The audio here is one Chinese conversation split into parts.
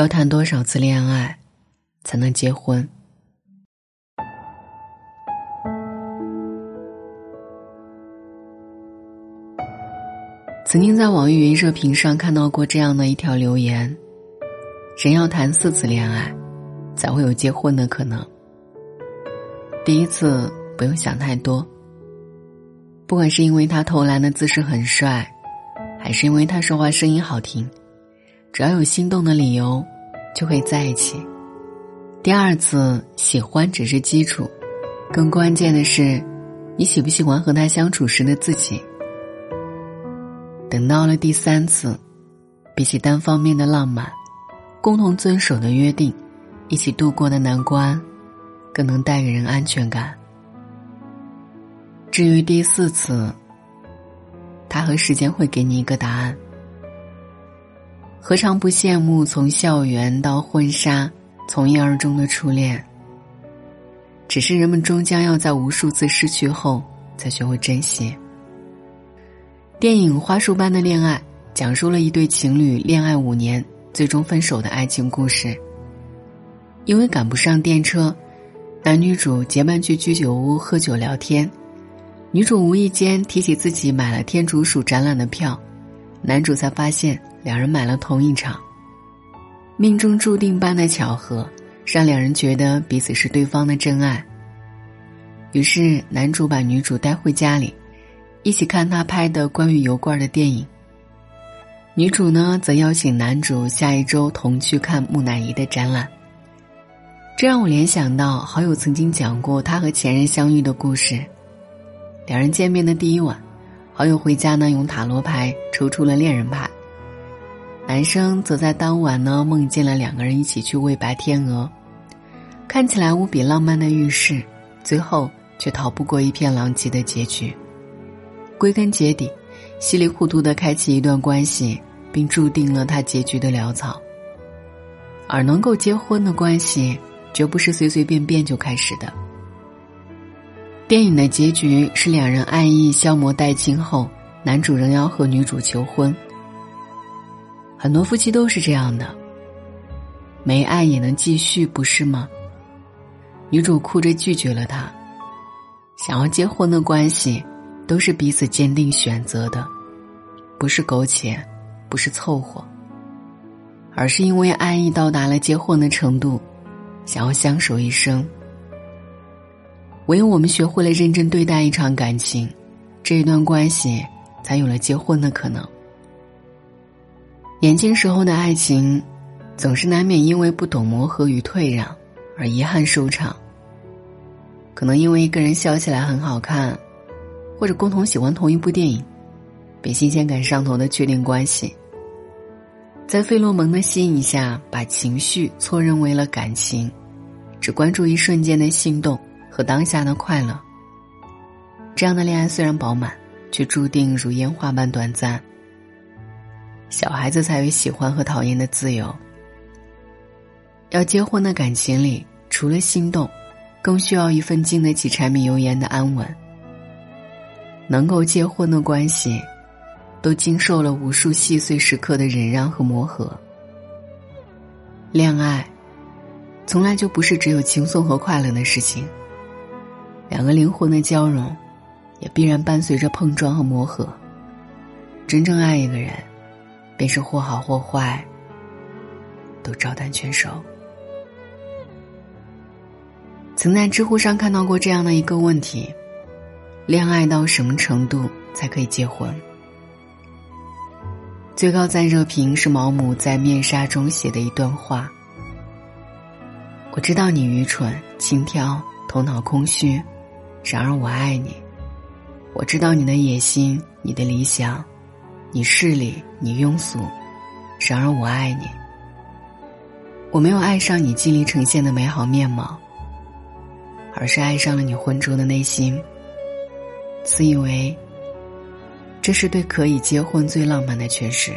要谈多少次恋爱，才能结婚？曾经在网易云热评上看到过这样的一条留言：人要谈四次恋爱，才会有结婚的可能。第一次不用想太多，不管是因为他投篮的姿势很帅，还是因为他说话声音好听，只要有心动的理由，就会在一起。第二次喜欢只是基础，更关键的是，你喜不喜欢和他相处时的自己。等到了第三次，比起单方面的浪漫，共同遵守的约定，一起度过的难关。更能带给人安全感。至于第四次，他和时间会给你一个答案。何尝不羡慕从校园到婚纱，从一而终的初恋？只是人们终将要在无数次失去后，才学会珍惜。电影《花束般的恋爱》讲述了一对情侣恋爱五年，最终分手的爱情故事。因为赶不上电车。男女主结伴去居酒屋喝酒聊天，女主无意间提起自己买了天竺鼠展览的票，男主才发现两人买了同一场。命中注定般的巧合，让两人觉得彼此是对方的真爱。于是男主把女主带回家里，一起看他拍的关于油罐的电影。女主呢，则邀请男主下一周同去看木乃伊的展览。这让我联想到好友曾经讲过他和前任相遇的故事。两人见面的第一晚，好友回家呢用塔罗牌抽出了恋人牌。男生则在当晚呢梦见了两个人一起去喂白天鹅，看起来无比浪漫的预示，最后却逃不过一片狼藉的结局。归根结底，稀里糊涂的开启一段关系，并注定了他结局的潦草。而能够结婚的关系。绝不是随随便便就开始的。电影的结局是两人爱意消磨殆尽后，男主仍要和女主求婚。很多夫妻都是这样的，没爱也能继续，不是吗？女主哭着拒绝了他。想要结婚的关系，都是彼此坚定选择的，不是苟且，不是凑合，而是因为爱意到达了结婚的程度。想要相守一生，唯有我们学会了认真对待一场感情，这一段关系才有了结婚的可能。年轻时候的爱情，总是难免因为不懂磨合与退让而遗憾收场。可能因为一个人笑起来很好看，或者共同喜欢同一部电影，被新鲜感上头的确定关系。在费洛蒙的吸引下，把情绪错认为了感情。只关注一瞬间的心动和当下的快乐。这样的恋爱虽然饱满，却注定如烟花般短暂。小孩子才有喜欢和讨厌的自由。要结婚的感情里，除了心动，更需要一份经得起柴米油盐的安稳。能够结婚的关系，都经受了无数细碎时刻的忍让和磨合。恋爱。从来就不是只有轻松和快乐的事情。两个灵魂的交融，也必然伴随着碰撞和磨合。真正爱一个人，便是或好或坏，都照单全收。曾在知乎上看到过这样的一个问题：恋爱到什么程度才可以结婚？最高赞热评是毛姆在《面纱》中写的一段话。我知道你愚蠢、轻佻、头脑空虚，然而我爱你。我知道你的野心、你的理想，你势利、你庸俗，然而我爱你。我没有爱上你尽力呈现的美好面貌，而是爱上了你浑浊的内心。自以为，这是对可以结婚最浪漫的诠释。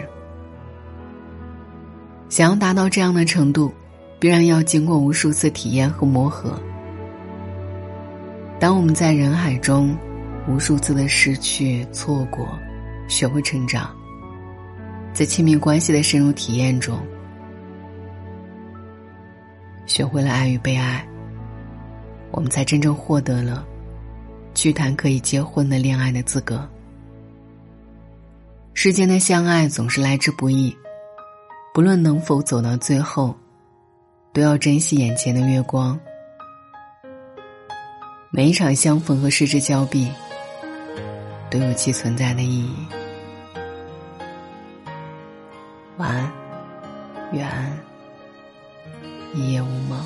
想要达到这样的程度。必然要经过无数次体验和磨合。当我们在人海中，无数次的失去、错过，学会成长，在亲密关系的深入体验中，学会了爱与被爱，我们才真正获得了去谈可以结婚的恋爱的资格。世间的相爱总是来之不易，不论能否走到最后，都要珍惜眼前的月光。每一场相逢和失之交臂，都有其存在的意义。晚安，愿安，一夜无梦。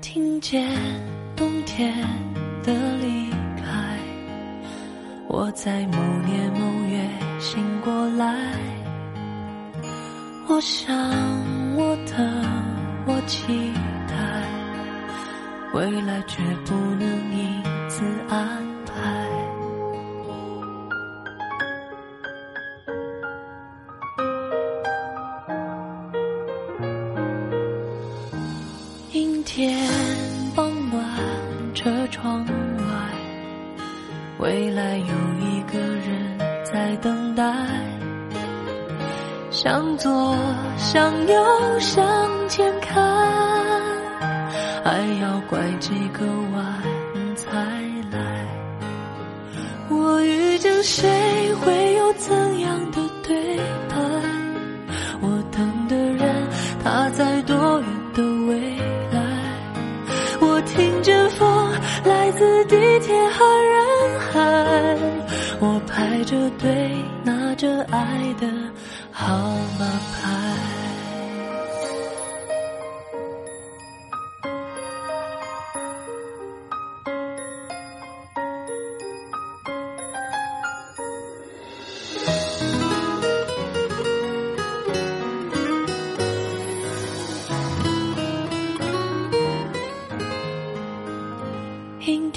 听见冬天的离开，我在某年某月醒过来，我想我的，我期待，未来却不能因此安排。阴天傍晚，车窗外，未来有一个向左，向右，向前看，还要拐几个弯才来。我遇见谁，会有怎样的对白？我等的人，他在多远的未来？我听见风来自地铁和人海，我排着队拿着爱的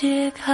解开。